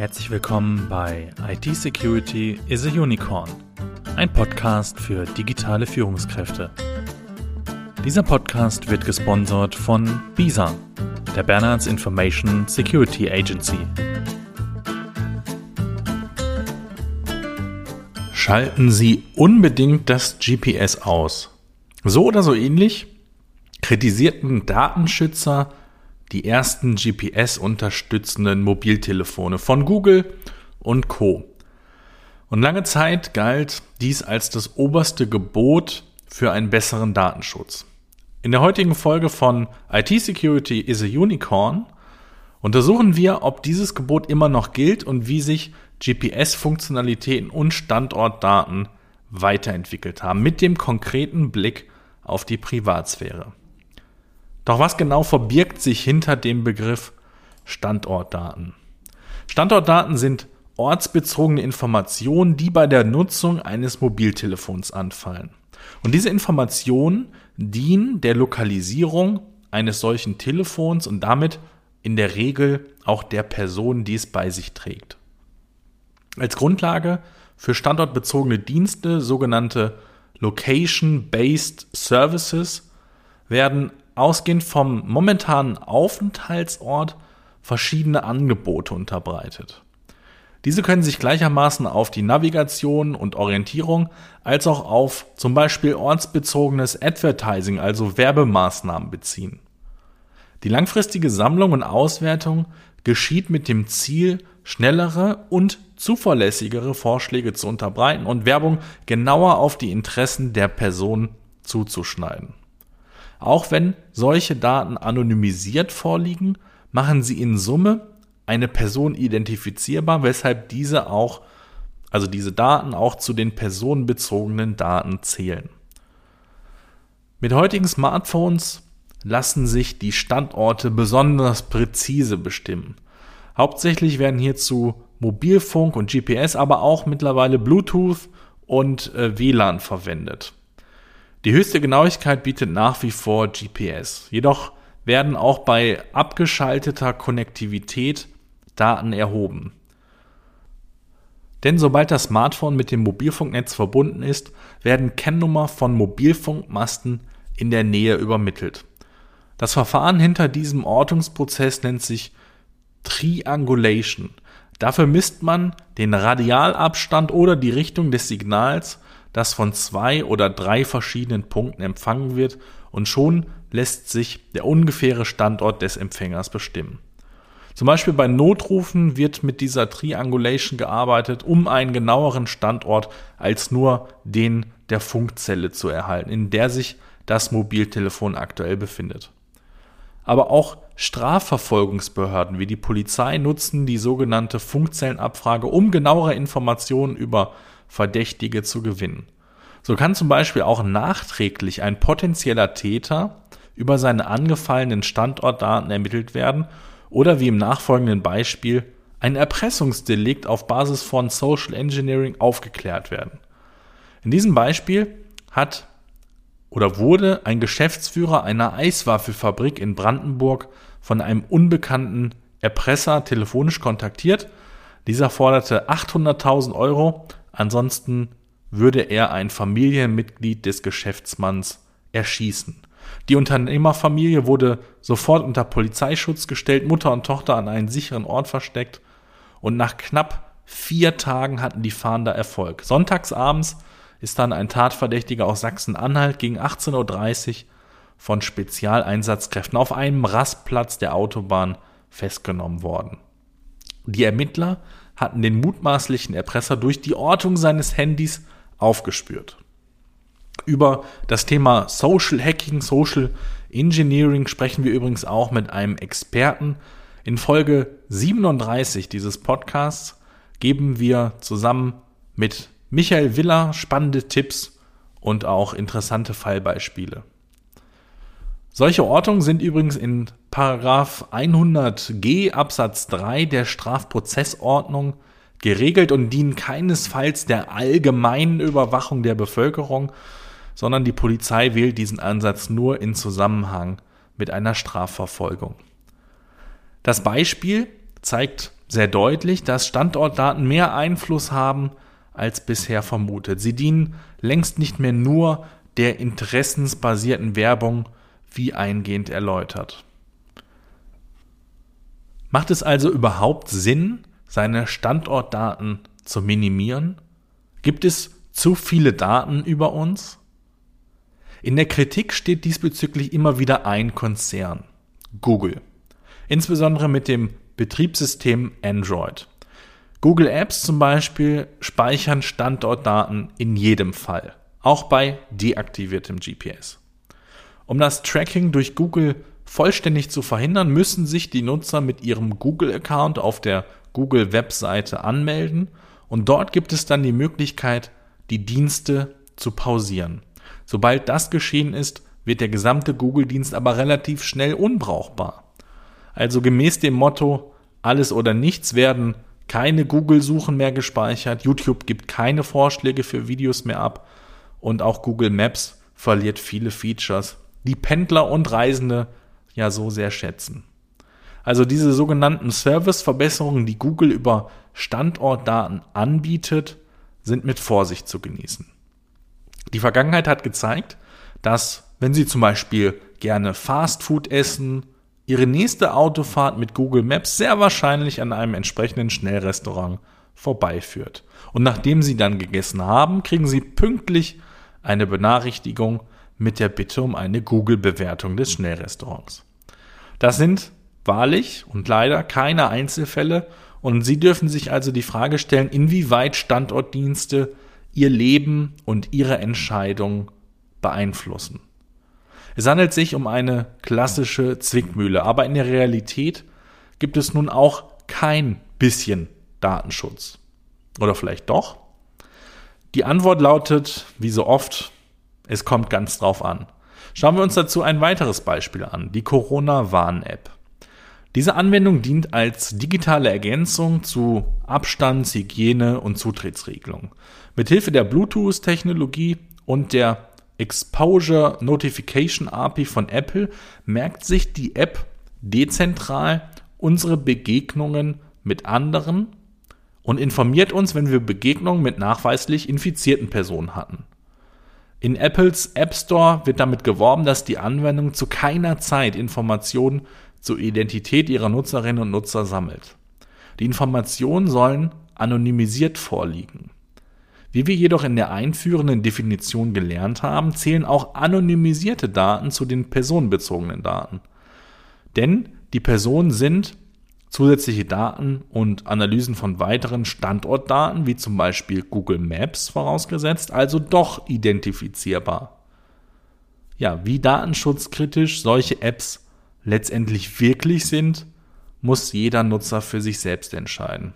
Herzlich willkommen bei IT Security is a Unicorn, ein Podcast für digitale Führungskräfte. Dieser Podcast wird gesponsert von BISA, der Bernards Information Security Agency. Schalten Sie unbedingt das GPS aus. So oder so ähnlich kritisierten Datenschützer die ersten GPS-unterstützenden Mobiltelefone von Google und Co. Und lange Zeit galt dies als das oberste Gebot für einen besseren Datenschutz. In der heutigen Folge von IT Security is a Unicorn untersuchen wir, ob dieses Gebot immer noch gilt und wie sich GPS-Funktionalitäten und Standortdaten weiterentwickelt haben, mit dem konkreten Blick auf die Privatsphäre. Doch was genau verbirgt sich hinter dem Begriff Standortdaten? Standortdaten sind ortsbezogene Informationen, die bei der Nutzung eines Mobiltelefons anfallen. Und diese Informationen dienen der Lokalisierung eines solchen Telefons und damit in der Regel auch der Person, die es bei sich trägt. Als Grundlage für standortbezogene Dienste, sogenannte Location-Based Services, werden ausgehend vom momentanen Aufenthaltsort verschiedene Angebote unterbreitet. Diese können sich gleichermaßen auf die Navigation und Orientierung als auch auf zum Beispiel ortsbezogenes Advertising, also Werbemaßnahmen beziehen. Die langfristige Sammlung und Auswertung geschieht mit dem Ziel, schnellere und zuverlässigere Vorschläge zu unterbreiten und Werbung genauer auf die Interessen der Person zuzuschneiden. Auch wenn solche Daten anonymisiert vorliegen, machen sie in Summe eine Person identifizierbar, weshalb diese auch, also diese Daten auch zu den personenbezogenen Daten zählen. Mit heutigen Smartphones lassen sich die Standorte besonders präzise bestimmen. Hauptsächlich werden hierzu Mobilfunk und GPS, aber auch mittlerweile Bluetooth und äh, WLAN verwendet. Die höchste Genauigkeit bietet nach wie vor GPS. Jedoch werden auch bei abgeschalteter Konnektivität Daten erhoben. Denn sobald das Smartphone mit dem Mobilfunknetz verbunden ist, werden Kennnummer von Mobilfunkmasten in der Nähe übermittelt. Das Verfahren hinter diesem Ortungsprozess nennt sich Triangulation. Dafür misst man den Radialabstand oder die Richtung des Signals das von zwei oder drei verschiedenen Punkten empfangen wird und schon lässt sich der ungefähre Standort des Empfängers bestimmen. Zum Beispiel bei Notrufen wird mit dieser Triangulation gearbeitet, um einen genaueren Standort als nur den der Funkzelle zu erhalten, in der sich das Mobiltelefon aktuell befindet. Aber auch Strafverfolgungsbehörden wie die Polizei nutzen die sogenannte Funkzellenabfrage, um genauere Informationen über Verdächtige zu gewinnen. So kann zum Beispiel auch nachträglich ein potenzieller Täter über seine angefallenen Standortdaten ermittelt werden oder wie im nachfolgenden Beispiel ein Erpressungsdelikt auf Basis von Social Engineering aufgeklärt werden. In diesem Beispiel hat oder wurde ein Geschäftsführer einer Eiswaffelfabrik in Brandenburg von einem unbekannten Erpresser telefonisch kontaktiert. Dieser forderte 800.000 Euro Ansonsten würde er ein Familienmitglied des Geschäftsmanns erschießen. Die Unternehmerfamilie wurde sofort unter Polizeischutz gestellt, Mutter und Tochter an einen sicheren Ort versteckt und nach knapp vier Tagen hatten die Fahnder Erfolg. Sonntagsabends ist dann ein Tatverdächtiger aus Sachsen-Anhalt gegen 18.30 Uhr von Spezialeinsatzkräften auf einem Rastplatz der Autobahn festgenommen worden. Die Ermittler hatten den mutmaßlichen Erpresser durch die Ortung seines Handys aufgespürt. Über das Thema Social Hacking, Social Engineering sprechen wir übrigens auch mit einem Experten. In Folge 37 dieses Podcasts geben wir zusammen mit Michael Willer spannende Tipps und auch interessante Fallbeispiele. Solche Ortungen sind übrigens in Paragraph 100g Absatz 3 der Strafprozessordnung geregelt und dienen keinesfalls der allgemeinen Überwachung der Bevölkerung, sondern die Polizei wählt diesen Ansatz nur in Zusammenhang mit einer Strafverfolgung. Das Beispiel zeigt sehr deutlich, dass Standortdaten mehr Einfluss haben als bisher vermutet. Sie dienen längst nicht mehr nur der interessensbasierten Werbung, wie eingehend erläutert. Macht es also überhaupt Sinn, seine Standortdaten zu minimieren? Gibt es zu viele Daten über uns? In der Kritik steht diesbezüglich immer wieder ein Konzern, Google, insbesondere mit dem Betriebssystem Android. Google Apps zum Beispiel speichern Standortdaten in jedem Fall, auch bei deaktiviertem GPS. Um das Tracking durch Google vollständig zu verhindern, müssen sich die Nutzer mit ihrem Google-Account auf der Google-Webseite anmelden und dort gibt es dann die Möglichkeit, die Dienste zu pausieren. Sobald das geschehen ist, wird der gesamte Google-Dienst aber relativ schnell unbrauchbar. Also gemäß dem Motto, alles oder nichts werden keine Google-Suchen mehr gespeichert, YouTube gibt keine Vorschläge für Videos mehr ab und auch Google Maps verliert viele Features, die Pendler und Reisende ja so sehr schätzen. Also diese sogenannten Service-Verbesserungen, die Google über Standortdaten anbietet, sind mit Vorsicht zu genießen. Die Vergangenheit hat gezeigt, dass wenn Sie zum Beispiel gerne Fastfood essen, Ihre nächste Autofahrt mit Google Maps sehr wahrscheinlich an einem entsprechenden Schnellrestaurant vorbeiführt. Und nachdem Sie dann gegessen haben, kriegen Sie pünktlich eine Benachrichtigung mit der Bitte um eine Google-Bewertung des Schnellrestaurants. Das sind wahrlich und leider keine Einzelfälle und Sie dürfen sich also die Frage stellen, inwieweit Standortdienste Ihr Leben und Ihre Entscheidung beeinflussen. Es handelt sich um eine klassische Zwickmühle, aber in der Realität gibt es nun auch kein bisschen Datenschutz. Oder vielleicht doch? Die Antwort lautet, wie so oft, es kommt ganz drauf an. Schauen wir uns dazu ein weiteres Beispiel an, die Corona-Warn-App. Diese Anwendung dient als digitale Ergänzung zu Abstands-, Hygiene- und Zutrittsregelungen. Mithilfe der Bluetooth-Technologie und der Exposure Notification API von Apple merkt sich die App dezentral unsere Begegnungen mit anderen und informiert uns, wenn wir Begegnungen mit nachweislich infizierten Personen hatten. In Apples App Store wird damit geworben, dass die Anwendung zu keiner Zeit Informationen zur Identität ihrer Nutzerinnen und Nutzer sammelt. Die Informationen sollen anonymisiert vorliegen. Wie wir jedoch in der einführenden Definition gelernt haben, zählen auch anonymisierte Daten zu den personenbezogenen Daten. Denn die Personen sind zusätzliche Daten und Analysen von weiteren Standortdaten, wie zum Beispiel Google Maps vorausgesetzt, also doch identifizierbar. Ja, wie datenschutzkritisch solche Apps letztendlich wirklich sind, muss jeder Nutzer für sich selbst entscheiden.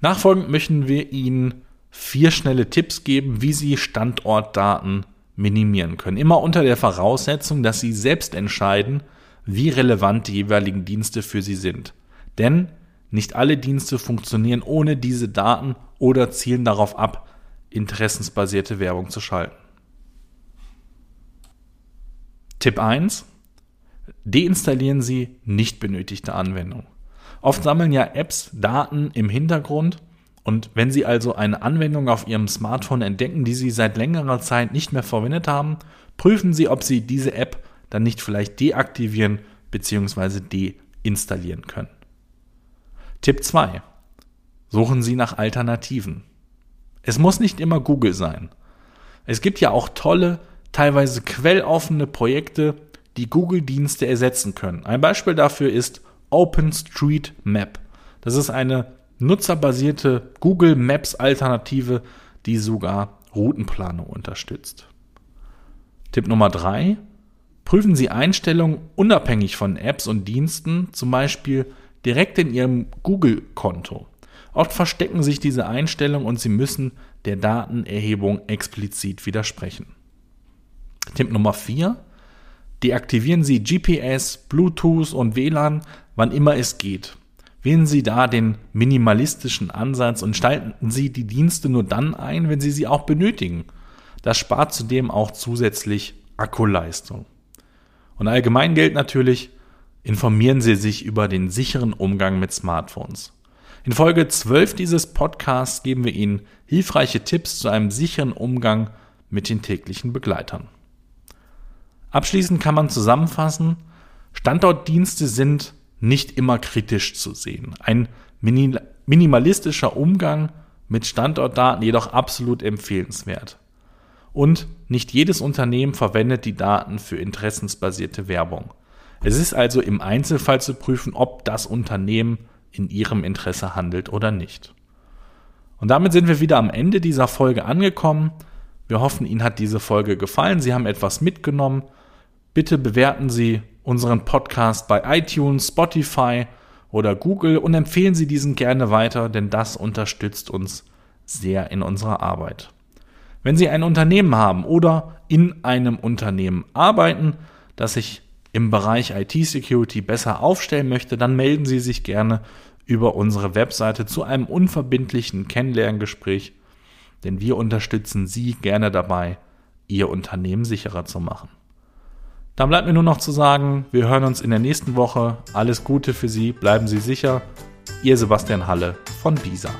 Nachfolgend möchten wir Ihnen vier schnelle Tipps geben, wie Sie Standortdaten minimieren können. Immer unter der Voraussetzung, dass Sie selbst entscheiden, wie relevant die jeweiligen Dienste für Sie sind. Denn nicht alle Dienste funktionieren ohne diese Daten oder zielen darauf ab, interessensbasierte Werbung zu schalten. Tipp 1. Deinstallieren Sie nicht benötigte Anwendungen. Oft sammeln ja Apps Daten im Hintergrund und wenn Sie also eine Anwendung auf Ihrem Smartphone entdecken, die Sie seit längerer Zeit nicht mehr verwendet haben, prüfen Sie, ob Sie diese App dann nicht vielleicht deaktivieren bzw. deinstallieren können. Tipp 2. Suchen Sie nach Alternativen. Es muss nicht immer Google sein. Es gibt ja auch tolle teilweise quelloffene Projekte, die Google-Dienste ersetzen können. Ein Beispiel dafür ist OpenStreetMap. Das ist eine nutzerbasierte Google Maps Alternative, die sogar Routenplanung unterstützt. Tipp Nummer drei: Prüfen Sie Einstellungen unabhängig von Apps und Diensten, zum Beispiel direkt in Ihrem Google-Konto. Oft verstecken sich diese Einstellungen und Sie müssen der Datenerhebung explizit widersprechen. Tipp Nummer 4. Deaktivieren Sie GPS, Bluetooth und WLAN, wann immer es geht. Wählen Sie da den minimalistischen Ansatz und schalten Sie die Dienste nur dann ein, wenn Sie sie auch benötigen. Das spart zudem auch zusätzlich Akkuleistung. Und allgemein gilt natürlich, informieren Sie sich über den sicheren Umgang mit Smartphones. In Folge 12 dieses Podcasts geben wir Ihnen hilfreiche Tipps zu einem sicheren Umgang mit den täglichen Begleitern. Abschließend kann man zusammenfassen, Standortdienste sind nicht immer kritisch zu sehen. Ein minimalistischer Umgang mit Standortdaten jedoch absolut empfehlenswert. Und nicht jedes Unternehmen verwendet die Daten für interessensbasierte Werbung. Es ist also im Einzelfall zu prüfen, ob das Unternehmen in ihrem Interesse handelt oder nicht. Und damit sind wir wieder am Ende dieser Folge angekommen. Wir hoffen, Ihnen hat diese Folge gefallen. Sie haben etwas mitgenommen. Bitte bewerten Sie unseren Podcast bei iTunes, Spotify oder Google und empfehlen Sie diesen gerne weiter, denn das unterstützt uns sehr in unserer Arbeit. Wenn Sie ein Unternehmen haben oder in einem Unternehmen arbeiten, das sich im Bereich IT-Security besser aufstellen möchte, dann melden Sie sich gerne über unsere Webseite zu einem unverbindlichen Kennenlerngespräch, denn wir unterstützen Sie gerne dabei, Ihr Unternehmen sicherer zu machen. Dann bleibt mir nur noch zu sagen, wir hören uns in der nächsten Woche. Alles Gute für Sie, bleiben Sie sicher. Ihr Sebastian Halle von BISA.